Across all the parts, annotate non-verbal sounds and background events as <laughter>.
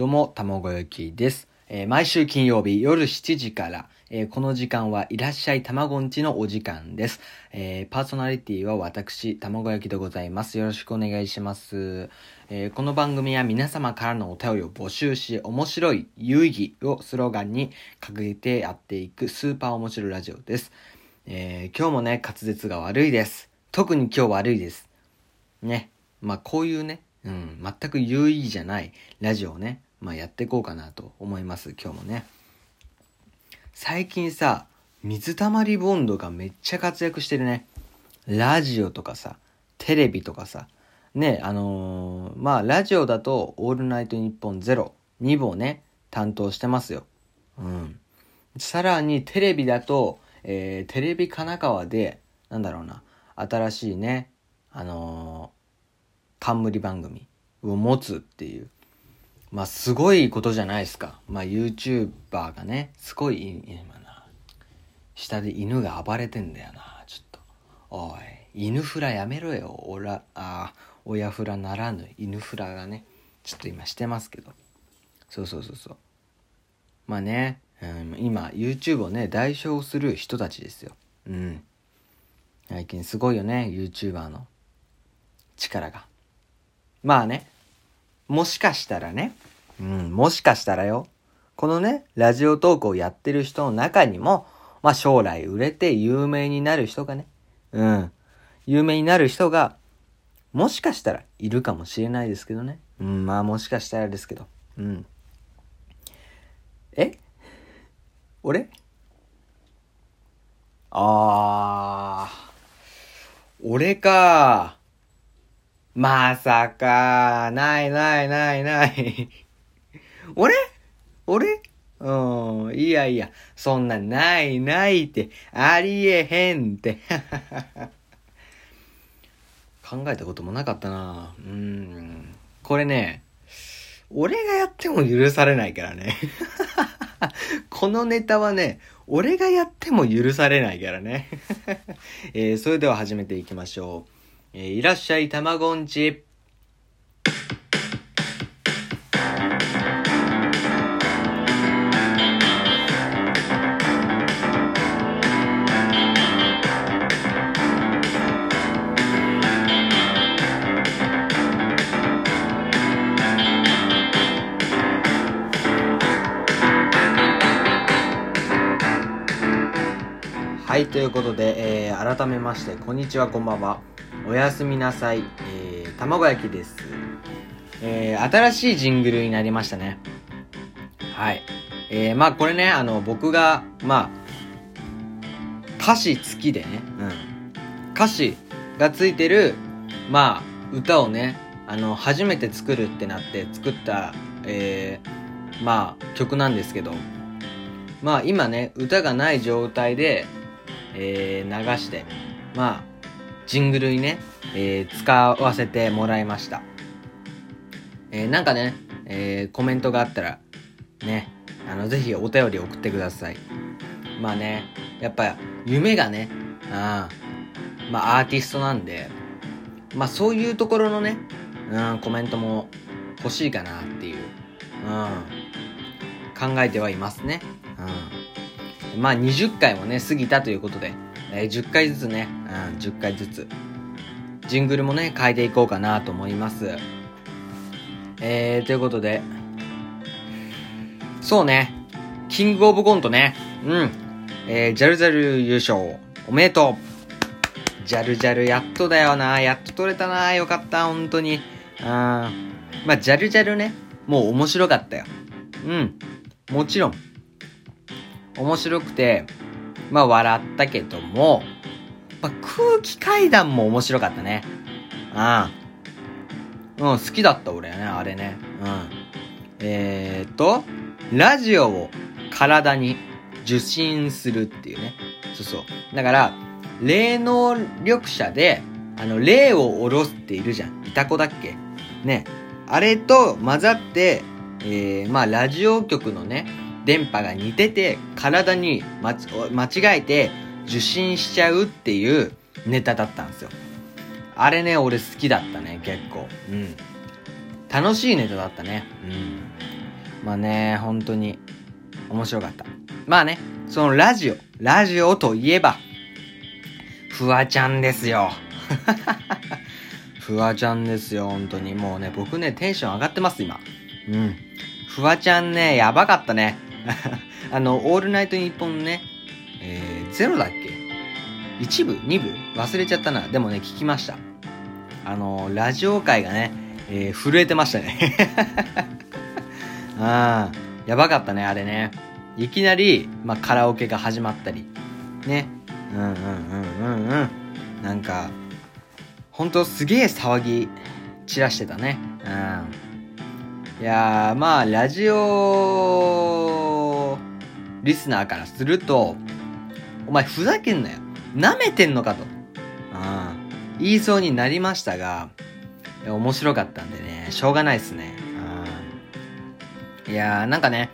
どうも、たまご焼きです。えー毎週金曜日夜7時から、えーこの時間はいらっしゃいたまごんちのお時間です。えーパーソナリティは私、たまご焼きでございます。よろしくお願いします。えこの番組は皆様からのお便りを募集し、面白い、有意義をスローガンに掲げてやっていくスーパー面白いラジオです。え今日もね、滑舌が悪いです。特に今日悪いです。ね。まあこういうね、うん、全く有意義じゃないラジオをね、まあやっていこうかなと思います、今日もね。最近さ、水溜りボンドがめっちゃ活躍してるね。ラジオとかさ、テレビとかさ、ね、あのーまあラジオだと、オールナイトニッポンゼロ、2部をね、担当してますよ。うん。さらにテレビだと、えーテレビ神奈川で、なんだろうな、新しいね、あのー冠番組を持つっていう。まあ、すごいことじゃないですか。まあ、YouTuber がね、すごい、今な、下で犬が暴れてんだよな、ちょっと。おい、犬フラやめろよ。おら、あー親フラならぬ犬フラがね、ちょっと今してますけど。そうそうそうそう。まあね、うん、今 YouTube をね代表する人たちですようん最近すごいよね YouTuber の力がまあねもしかしたらね。うんもしかしたらよ。このねラジオトークをやってる人の中にもまあ将来売れて有名になる人がね。うん。有名になる人がもしかしたらいるかもしれないですけどね。うんまあもしかしたらですけど。うん。え？俺？あー、俺か。まさか、ないないないない。俺？俺？うん、いやいや、そんなないないって、ありえへんって。<laughs> 考えたこともなかったなうん。これね、俺がやっても許されないからね。<laughs> このネタはね、俺がやっても許されないからね。<laughs> えーそれでは始めていきましょう。えーいらっしゃい、たまごんち。はい、ということで、えー改めまして、こんにちは、こんばんは。おやすみなさい。えー、卵焼きです。えー、新しいジングルになりましたね。はい。えー、まあこれね、あの、僕が、まあ、歌詞付きでね、うん。歌詞がついてる、まあ、歌をね、あの、初めて作るってなって作った、えー、まあ、曲なんですけど、まあ今ね、歌がない状態で、えー流して、まあ、ジングルにね、えー使わせてもらいました。えーなんかね、えーコメントがあったら、ね、あの、ぜひお便り送ってください。まあね、やっぱ夢がね、あまあアーティストなんで、まあそういうところのね、うん、コメントも欲しいかなっていう、うん、考えてはいますね。うん。まあ20回もね、過ぎたということで、えー10回ずつね、うん、10回ずつ、ジングルもね、変えていこうかなと思います。えー、ということで、そうね、キングオブコントね、うん、えー、ジャルジャル優勝、おめでとう。ジャルジャルやっとだよな、やっと取れたな、よかった、本当に。うん。まあ、ジャルジャルね、もう面白かったよ。うん。もちろん。面白くて、まあ笑ったけども、まあ、空気階段も面白かったね。うん。うん、好きだった俺ね、あれね。うん。えーっと、ラジオを体に受信するっていうね。そうそう。だから、霊能力者で、あの、霊を下ろすっているじゃん。いた子だっけ？ね。あれと混ざって、えー、まあ、ラジオ局のね、電波が似てて、体に間違えて受信しちゃうっていうネタだったんですよ。あれね、俺好きだったね、結構。うん。楽しいネタだったね。うん。まあね、本当に面白かった。まあね、そのラジオ、ラジオといえば、フワちゃんですよ。<laughs> フワちゃんですよ、本当に。もうね、僕ね、テンション上がってます、今。うん。フワちゃんね、やばかったね。<laughs> あの、オールナイトニッポンね、えー、ゼロだっけ？一部二部？忘れちゃったな。でもね、聞きました。あの、ラジオ界がね、えー、震えてましたね。<laughs> ああ、やばかったね、あれね。いきなり、まあ、カラオケが始まったり。ね。うんうんうんうんうん。なんか、ほんとすげえ騒ぎ散らしてたね。うん。いやー、まあ、ラジオリスナーからすると、お前ふざけんなよ。舐めてんのかと。うん。言いそうになりましたが、面白かったんでね、しょうがないっすね。うん。いやー、なんかね、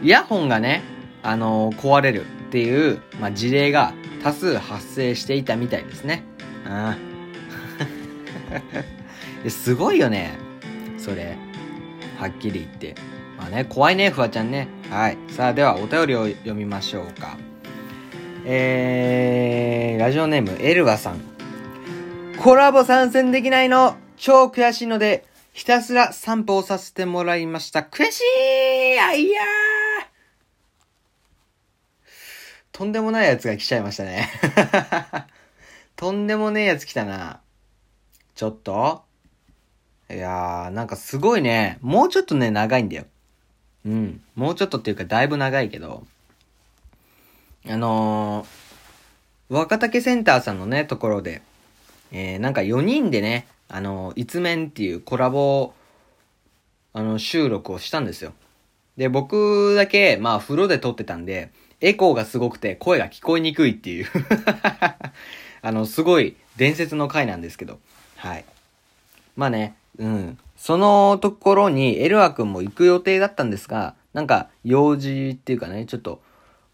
イヤホンがね、あのー、壊れるっていう、まあ、事例が多数発生していたみたいですね。うん。<laughs> すごいよね。それ。はっきり言って。まあね、怖いね、フワちゃんね。はい。さあ、ではお便りを読みましょうか。えー、ラジオネーム、エルワさん。コラボ参戦できないの超悔しいので、ひたすら散歩をさせてもらいました。悔しいあいやとんでもないやつが来ちゃいましたね。<laughs> とんでもねえやつ来たな。ちょっといやー、なんかすごいね。もうちょっとね、長いんだよ。うん。もうちょっとっていうか、だいぶ長いけど。あのー、若竹センターさんのね、ところで、えー、なんか4人でね、あの、一面っていうコラボ、あの、収録をしたんですよ。で、僕だけ、まあ、風呂で撮ってたんで、エコーがすごくて声が聞こえにくいっていう <laughs> あの、すごい伝説の回なんですけど。はい。まあね、うん。そのところにエルア君も行く予定だったんですが、なんか用事っていうかね、ちょっと、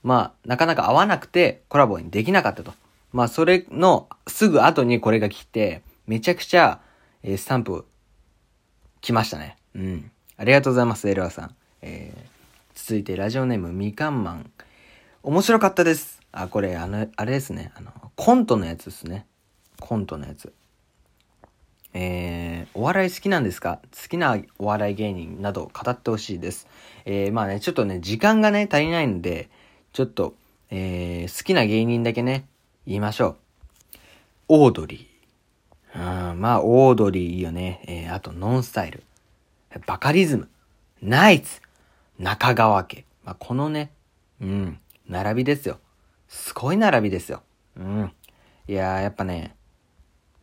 まあ、なかなか合わなくてコラボにできなかったと。まあ、それのすぐ後にこれが来て、めちゃくちゃ、えー、スタンプ、来ましたね。うん。ありがとうございます、エルワさん。えー、続いて、ラジオネーム、みかんマン。面白かったです。あ、これ、あの、あれですね。あの、コントのやつですね。コントのやつ。えー、お笑い好きなんですか？好きなお笑い芸人など語ってほしいです。えー、まあね、ちょっとね、時間がね、足りないので、ちょっと、えー、好きな芸人だけね、言いましょう。オードリー。うん、まあ、オードリーいいよね。えー、あと、ノンスタイル。バカリズム。ナイツ。中川家。まあ、このね、うん、並びですよ。すごい並びですよ。うん。いやー、やっぱね、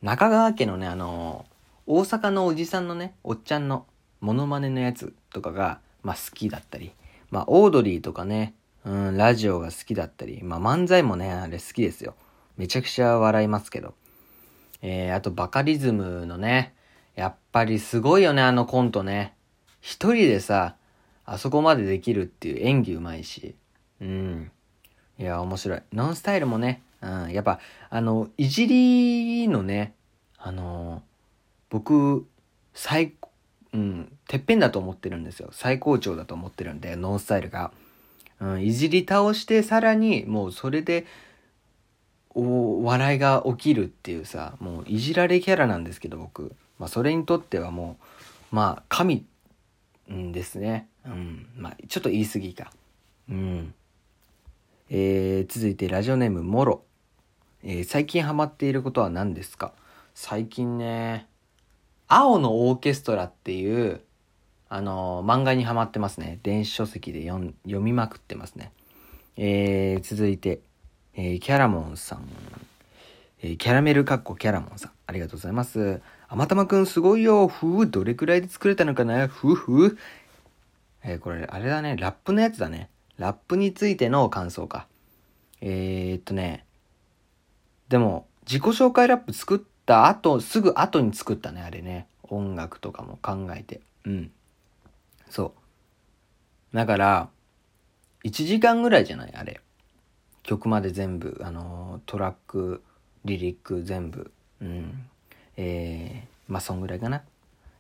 中川家のね、あのー、大阪のおじさんのね、おっちゃんのモノマネのやつとかが、まあ、好きだったり。まあ、オードリーとかね、うん、ラジオが好きだったり。まあ、漫才もね、あれ好きですよ。めちゃくちゃ笑いますけど。えー、あとバカリズムのね、やっぱりすごいよね、あのコントね。一人でさ、あそこまでできるっていう演技うまいし。うん。いや、面白い。ノンスタイルもね、うん、やっぱ、あの、いじりのね、あの、僕、最、うん、てっぺんだと思ってるんですよ。最高潮だと思ってるんで、ノンスタイルが。うん、いじり倒して、さらに、もうそれで、お笑いが起きるっていうさもういじられキャラなんですけど僕、まあ、それにとってはもうまあ神ですね。うん。まあちょっと言い過ぎか。うん。えー、続いてラジオネームもろ、えー、最近ハマっていることは何ですか？最近ね青のオーケストラっていうあの、漫画にハマってますね電子書籍で読読みまくってますねえー、続いてえー、キャラモンさん、えー、キャラメルかっこキャラモンさん、ありがとうございます。あまたまくんすごいよ、ふう、どれくらいで作れたのかな、ふうふう。えー、これ、あれだね、ラップのやつだね。ラップについての感想か。えー、っとね、でも、自己紹介ラップ作った後、すぐ後に作ったね、あれね。音楽とかも考えて。うん。そう。だから、1時間ぐらいじゃない？あれ。曲まで全部、あのトラック、リリック全部、うん。えー、まあ、そんぐらいかな。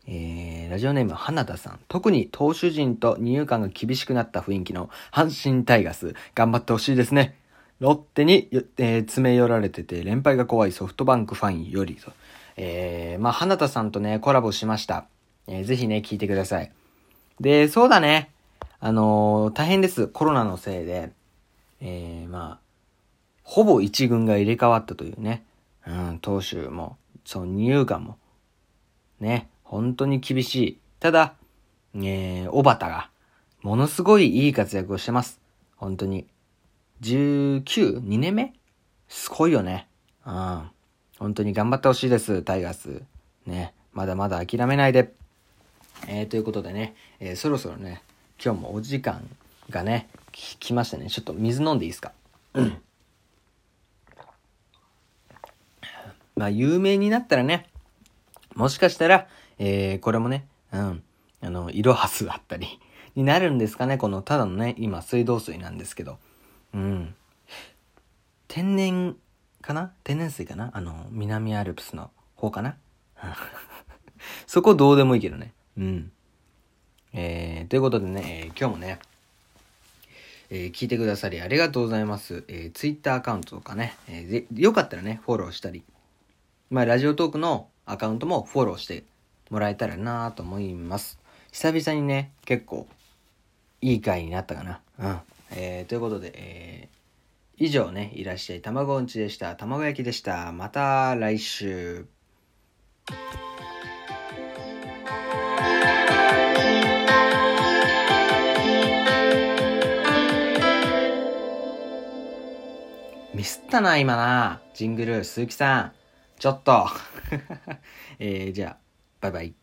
えー、ラジオネーム花田さん。特に投手陣と二遊間が厳しくなった雰囲気の阪神タイガース。頑張ってほしいですね。ロッテに、えー、詰め寄られてて連敗が怖いソフトバンクファンよりと。えー、まあ、花田さんとね、コラボしました。えー、ぜひね、聞いてください。で、そうだね。あのー、大変です。コロナのせいで。えー、まあ、ほぼ一軍が入れ替わったというね。うん、投手も、そう、二遊間も。ね、本当に厳しい。ただ、えー、小畑が、ものすごいいい活躍をしてます。本当に。19?2 年目？すごいよね。うん。本当に頑張ってほしいです、タイガース。ね。まだまだ諦めないで。えー、ということでね、えー、そろそろね、今日もお時間がね、来ましたね。ちょっと水飲んでいいですか？うん。まあ、有名になったらね、もしかしたら、えー、これもね、うん、あの、色はすだったり、になるんですかね、この、ただのね、今、水道水なんですけど、うん。天然かな？天然水かな？あの、南アルプスの方かな？<laughs> そこどうでもいいけどね。うん。えー、ということでね、えー、今日もね、えー、聞いてくださりありがとうございます。えー、ツイッターアカウントとかね、えー、よかったらね、フォローしたり、まあ、ラジオトークのアカウントもフォローしてもらえたらなと思います。久々にね、結構、いい回になったかな。うん。えー、ということで、えー、以上ね、いらっしゃい、卵うんちでした。卵焼きでした。また来週。ミスったな、今な。ジングル、鈴木さん。ちょっと。<laughs> えー、じゃあ、バイバイ。